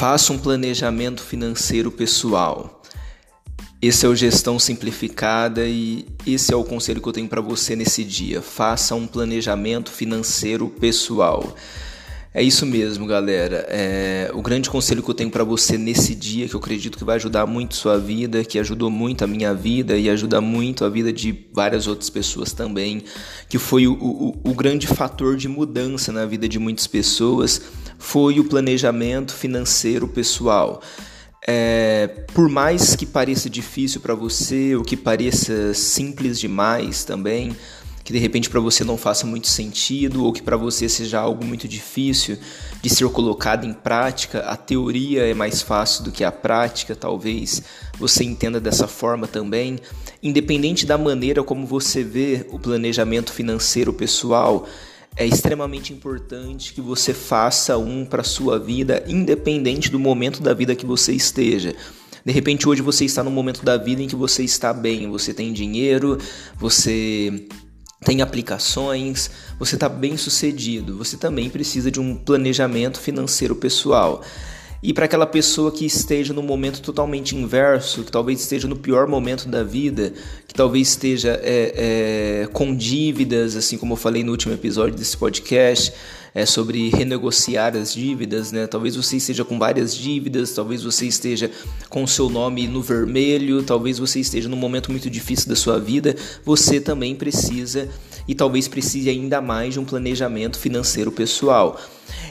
Faça um planejamento financeiro pessoal. Esse é o Gestão Simplificada e esse é o conselho que eu tenho para você nesse dia. Faça um planejamento financeiro pessoal. É isso mesmo, galera. É, o grande conselho que eu tenho para você nesse dia, que eu acredito que vai ajudar muito sua vida, que ajudou muito a minha vida e ajuda muito a vida de várias outras pessoas também, que foi o, o, o grande fator de mudança na vida de muitas pessoas, foi o planejamento financeiro pessoal. É, por mais que pareça difícil para você, ou que pareça simples demais também, que de repente para você não faça muito sentido ou que para você seja algo muito difícil de ser colocado em prática, a teoria é mais fácil do que a prática, talvez você entenda dessa forma também. Independente da maneira como você vê o planejamento financeiro pessoal, é extremamente importante que você faça um para sua vida, independente do momento da vida que você esteja. De repente hoje você está no momento da vida em que você está bem, você tem dinheiro, você tem aplicações, você está bem sucedido, você também precisa de um planejamento financeiro pessoal. E para aquela pessoa que esteja no momento totalmente inverso, que talvez esteja no pior momento da vida, que talvez esteja é, é, com dívidas, assim como eu falei no último episódio desse podcast, é, sobre renegociar as dívidas, né? Talvez você esteja com várias dívidas, talvez você esteja com o seu nome no vermelho, talvez você esteja num momento muito difícil da sua vida. Você também precisa e talvez precise ainda mais de um planejamento financeiro pessoal.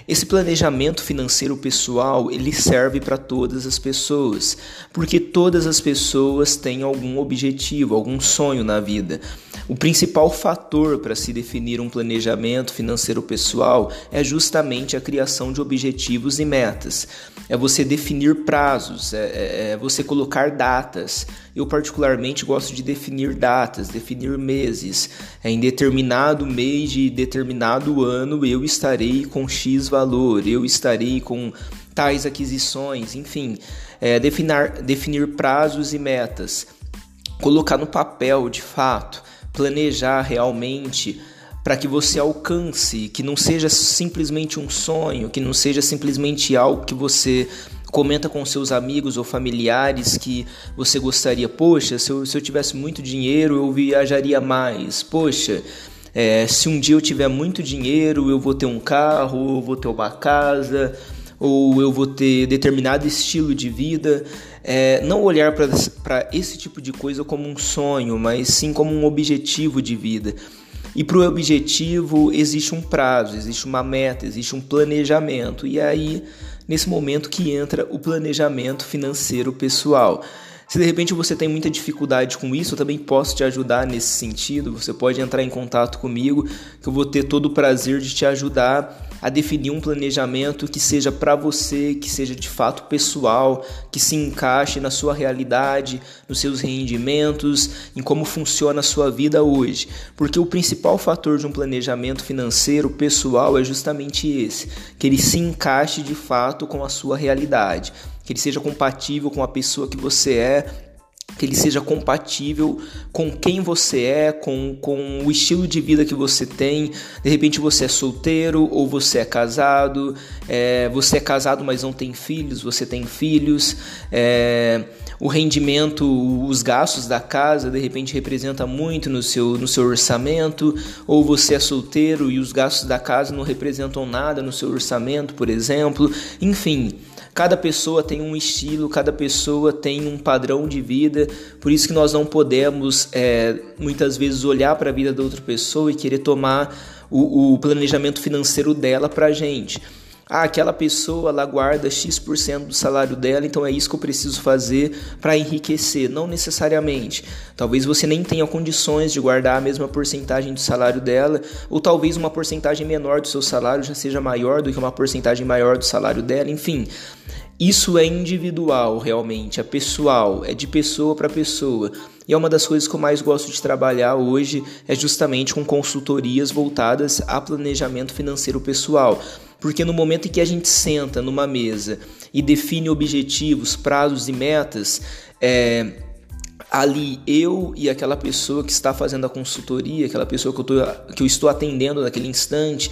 Esse planejamento financeiro pessoal, ele serve para todas as pessoas, porque todas as pessoas têm algum objetivo, algum sonho na vida. O principal fator para se definir um planejamento financeiro pessoal é justamente a criação de objetivos e metas. É você definir prazos, é, é, é você colocar datas. Eu, particularmente, gosto de definir datas, definir meses. É, em determinado mês de determinado ano eu estarei com X valor, eu estarei com tais aquisições, enfim, é, definir, definir prazos e metas, colocar no papel de fato planejar realmente para que você alcance, que não seja simplesmente um sonho, que não seja simplesmente algo que você comenta com seus amigos ou familiares que você gostaria, poxa, se eu, se eu tivesse muito dinheiro eu viajaria mais, poxa, é, se um dia eu tiver muito dinheiro eu vou ter um carro, eu vou ter uma casa, ou eu vou ter determinado estilo de vida. É, não olhar para esse tipo de coisa como um sonho, mas sim como um objetivo de vida. E para o objetivo existe um prazo, existe uma meta, existe um planejamento. E aí, nesse momento, que entra o planejamento financeiro pessoal. Se de repente você tem muita dificuldade com isso, eu também posso te ajudar nesse sentido. Você pode entrar em contato comigo, que eu vou ter todo o prazer de te ajudar a definir um planejamento que seja para você, que seja de fato pessoal, que se encaixe na sua realidade, nos seus rendimentos, em como funciona a sua vida hoje. Porque o principal fator de um planejamento financeiro pessoal é justamente esse, que ele se encaixe de fato com a sua realidade, que ele seja compatível com a pessoa que você é que ele seja compatível com quem você é, com, com o estilo de vida que você tem. De repente você é solteiro ou você é casado, é, você é casado mas não tem filhos, você tem filhos. É, o rendimento, os gastos da casa de repente representa muito no seu, no seu orçamento, ou você é solteiro e os gastos da casa não representam nada no seu orçamento, por exemplo. Enfim, Cada pessoa tem um estilo, cada pessoa tem um padrão de vida, por isso que nós não podemos é, muitas vezes olhar para a vida da outra pessoa e querer tomar o, o planejamento financeiro dela para a gente. Ah, aquela pessoa ela guarda X% do salário dela, então é isso que eu preciso fazer para enriquecer. Não necessariamente. Talvez você nem tenha condições de guardar a mesma porcentagem do salário dela, ou talvez uma porcentagem menor do seu salário já seja maior do que uma porcentagem maior do salário dela, enfim. Isso é individual, realmente, é pessoal, é de pessoa para pessoa. E é uma das coisas que eu mais gosto de trabalhar hoje é justamente com consultorias voltadas a planejamento financeiro pessoal. Porque no momento em que a gente senta numa mesa e define objetivos, prazos e metas, é, ali eu e aquela pessoa que está fazendo a consultoria, aquela pessoa que eu, tô, que eu estou atendendo naquele instante,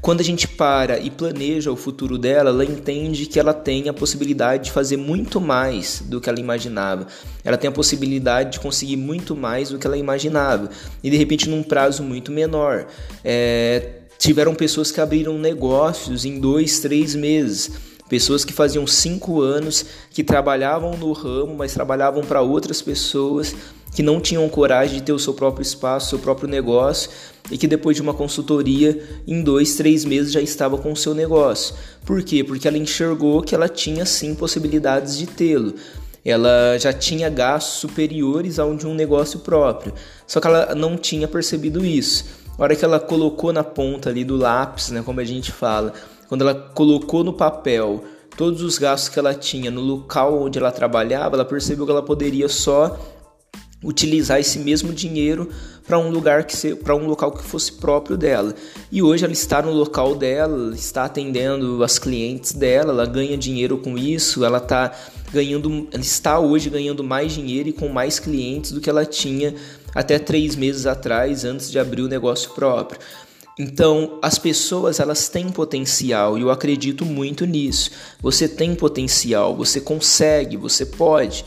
quando a gente para e planeja o futuro dela, ela entende que ela tem a possibilidade de fazer muito mais do que ela imaginava. Ela tem a possibilidade de conseguir muito mais do que ela imaginava. E de repente, num prazo muito menor. É, tiveram pessoas que abriram negócios em dois, três meses. Pessoas que faziam cinco anos, que trabalhavam no ramo, mas trabalhavam para outras pessoas que não tinham coragem de ter o seu próprio espaço, seu próprio negócio e que depois de uma consultoria, em dois, três meses já estava com o seu negócio. Por quê? Porque ela enxergou que ela tinha sim possibilidades de tê-lo. Ela já tinha gastos superiores ao de um negócio próprio, só que ela não tinha percebido isso. A hora que ela colocou na ponta ali do lápis, né, como a gente fala, quando ela colocou no papel todos os gastos que ela tinha no local onde ela trabalhava, ela percebeu que ela poderia só utilizar esse mesmo dinheiro para um lugar que para um local que fosse próprio dela. E hoje ela está no local dela, está atendendo as clientes dela, ela ganha dinheiro com isso, ela está ganhando, ela está hoje ganhando mais dinheiro e com mais clientes do que ela tinha até três meses atrás, antes de abrir o negócio próprio. Então, as pessoas elas têm potencial e eu acredito muito nisso. Você tem potencial, você consegue, você pode.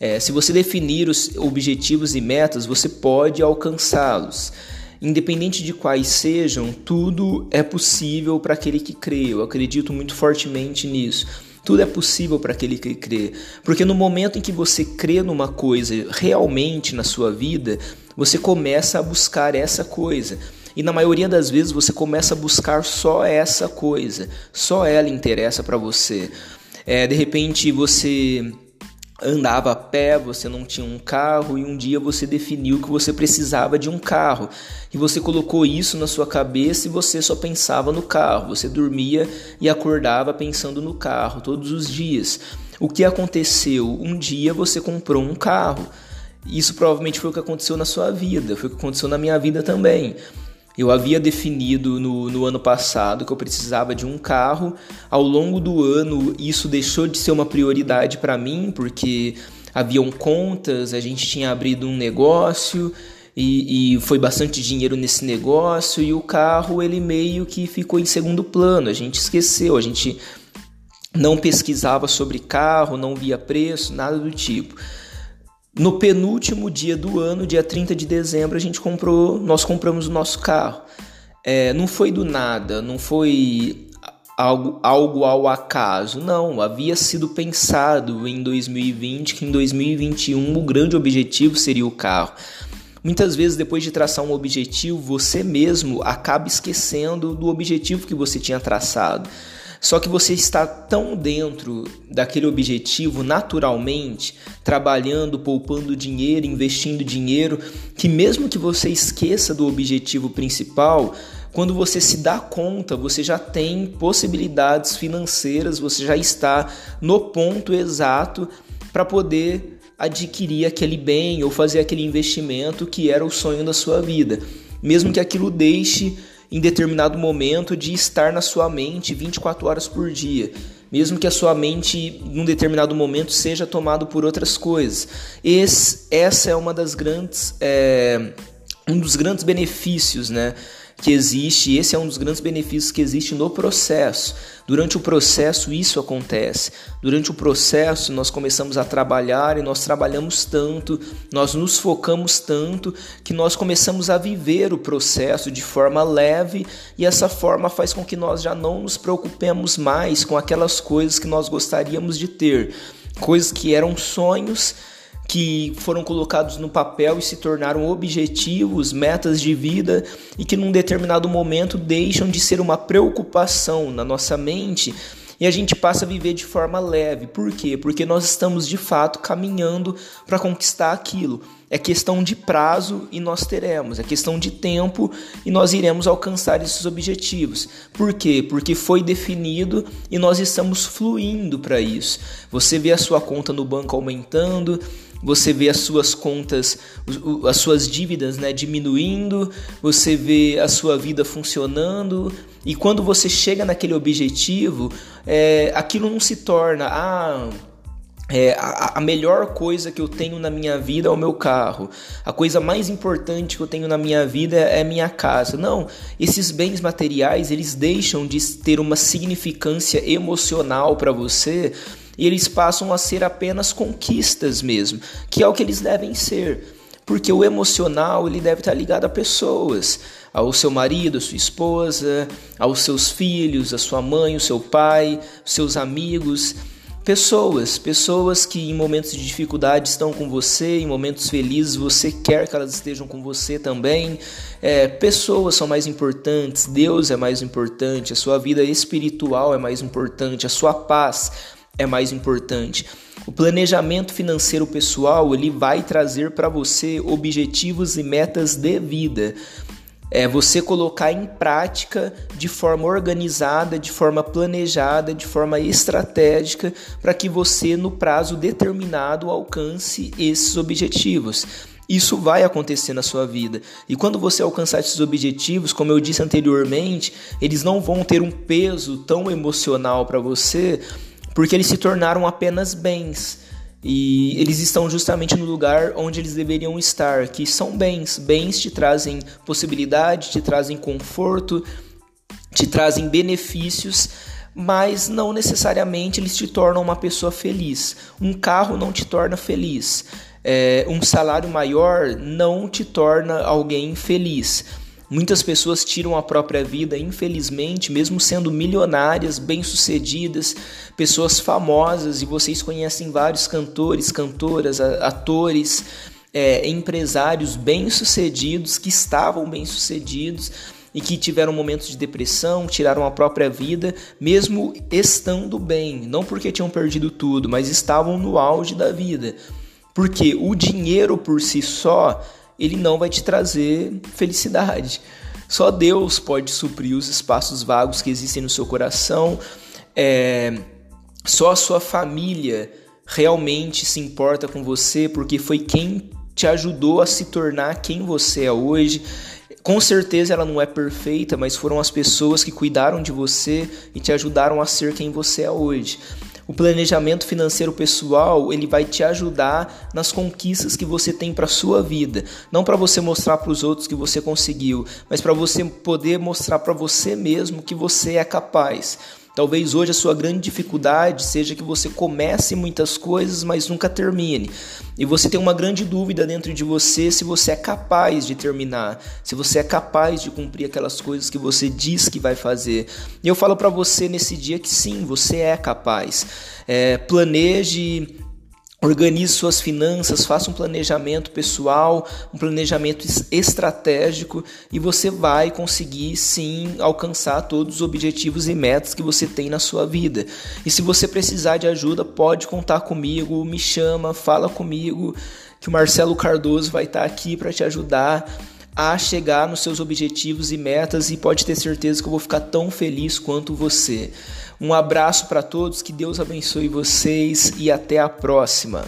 É, se você definir os objetivos e metas, você pode alcançá-los. Independente de quais sejam, tudo é possível para aquele que crê. Eu acredito muito fortemente nisso. Tudo é possível para aquele que crê. Porque no momento em que você crê numa coisa realmente na sua vida, você começa a buscar essa coisa. E na maioria das vezes você começa a buscar só essa coisa. Só ela interessa para você. É, de repente você andava a pé, você não tinha um carro e um dia você definiu que você precisava de um carro e você colocou isso na sua cabeça e você só pensava no carro. Você dormia e acordava pensando no carro todos os dias. O que aconteceu? Um dia você comprou um carro. Isso provavelmente foi o que aconteceu na sua vida, foi o que aconteceu na minha vida também. Eu havia definido no, no ano passado que eu precisava de um carro. Ao longo do ano, isso deixou de ser uma prioridade para mim, porque haviam contas, a gente tinha abrido um negócio e, e, foi bastante dinheiro nesse negócio e o carro ele meio que ficou em segundo plano. A gente esqueceu, a gente não pesquisava sobre carro, não via preço, nada do tipo. No penúltimo dia do ano, dia 30 de dezembro, a gente comprou, nós compramos o nosso carro. É, não foi do nada, não foi algo, algo ao acaso, não. Havia sido pensado em 2020 que em 2021 o grande objetivo seria o carro. Muitas vezes, depois de traçar um objetivo, você mesmo acaba esquecendo do objetivo que você tinha traçado. Só que você está tão dentro daquele objetivo naturalmente, trabalhando, poupando dinheiro, investindo dinheiro, que mesmo que você esqueça do objetivo principal, quando você se dá conta, você já tem possibilidades financeiras, você já está no ponto exato para poder adquirir aquele bem ou fazer aquele investimento que era o sonho da sua vida. Mesmo que aquilo deixe em determinado momento de estar na sua mente 24 horas por dia, mesmo que a sua mente num determinado momento seja tomado por outras coisas. Esse, essa é uma das grandes é, um dos grandes benefícios, né? Que existe, esse é um dos grandes benefícios que existe no processo. Durante o processo isso acontece. Durante o processo nós começamos a trabalhar e nós trabalhamos tanto, nós nos focamos tanto que nós começamos a viver o processo de forma leve e essa forma faz com que nós já não nos preocupemos mais com aquelas coisas que nós gostaríamos de ter, coisas que eram sonhos que foram colocados no papel e se tornaram objetivos, metas de vida e que num determinado momento deixam de ser uma preocupação na nossa mente e a gente passa a viver de forma leve. Por quê? Porque nós estamos de fato caminhando para conquistar aquilo. É questão de prazo e nós teremos, é questão de tempo e nós iremos alcançar esses objetivos. Por quê? Porque foi definido e nós estamos fluindo para isso. Você vê a sua conta no banco aumentando, você vê as suas contas, as suas dívidas né, diminuindo, você vê a sua vida funcionando, e quando você chega naquele objetivo, é, aquilo não se torna, ah, é, a, a, melhor coisa que eu tenho na minha vida é o meu carro. A coisa mais importante que eu tenho na minha vida é, é minha casa. Não, esses bens materiais eles deixam de ter uma significância emocional para você e eles passam a ser apenas conquistas mesmo, que é o que eles devem ser. Porque o emocional ele deve estar ligado a pessoas, ao seu marido, a sua esposa, aos seus filhos, a sua mãe, o seu pai, os seus amigos. Pessoas, pessoas que em momentos de dificuldade estão com você, em momentos felizes você quer que elas estejam com você também. É, pessoas são mais importantes, Deus é mais importante, a sua vida espiritual é mais importante, a sua paz é mais importante. O planejamento financeiro pessoal ele vai trazer para você objetivos e metas de vida é você colocar em prática de forma organizada, de forma planejada, de forma estratégica, para que você, no prazo determinado, alcance esses objetivos. Isso vai acontecer na sua vida. E quando você alcançar esses objetivos, como eu disse anteriormente, eles não vão ter um peso tão emocional para você, porque eles se tornaram apenas bens. E eles estão justamente no lugar onde eles deveriam estar, que são bens. Bens te trazem possibilidade, te trazem conforto, te trazem benefícios, mas não necessariamente eles te tornam uma pessoa feliz. Um carro não te torna feliz. É, um salário maior não te torna alguém feliz. Muitas pessoas tiram a própria vida, infelizmente, mesmo sendo milionárias, bem-sucedidas, pessoas famosas, e vocês conhecem vários cantores, cantoras, atores, é, empresários bem-sucedidos que estavam bem-sucedidos e que tiveram momentos de depressão, tiraram a própria vida, mesmo estando bem, não porque tinham perdido tudo, mas estavam no auge da vida. Porque o dinheiro por si só ele não vai te trazer felicidade. Só Deus pode suprir os espaços vagos que existem no seu coração. É, só a sua família realmente se importa com você, porque foi quem te ajudou a se tornar quem você é hoje. Com certeza ela não é perfeita, mas foram as pessoas que cuidaram de você e te ajudaram a ser quem você é hoje. O planejamento financeiro pessoal, ele vai te ajudar nas conquistas que você tem para sua vida, não para você mostrar para os outros que você conseguiu, mas para você poder mostrar para você mesmo que você é capaz. Talvez hoje a sua grande dificuldade seja que você comece muitas coisas, mas nunca termine. E você tem uma grande dúvida dentro de você se você é capaz de terminar, se você é capaz de cumprir aquelas coisas que você diz que vai fazer. E eu falo para você nesse dia que sim, você é capaz. É, planeje Organize suas finanças, faça um planejamento pessoal, um planejamento estratégico e você vai conseguir sim alcançar todos os objetivos e metas que você tem na sua vida. E se você precisar de ajuda, pode contar comigo, me chama, fala comigo, que o Marcelo Cardoso vai estar aqui para te ajudar a chegar nos seus objetivos e metas e pode ter certeza que eu vou ficar tão feliz quanto você. Um abraço para todos, que Deus abençoe vocês e até a próxima.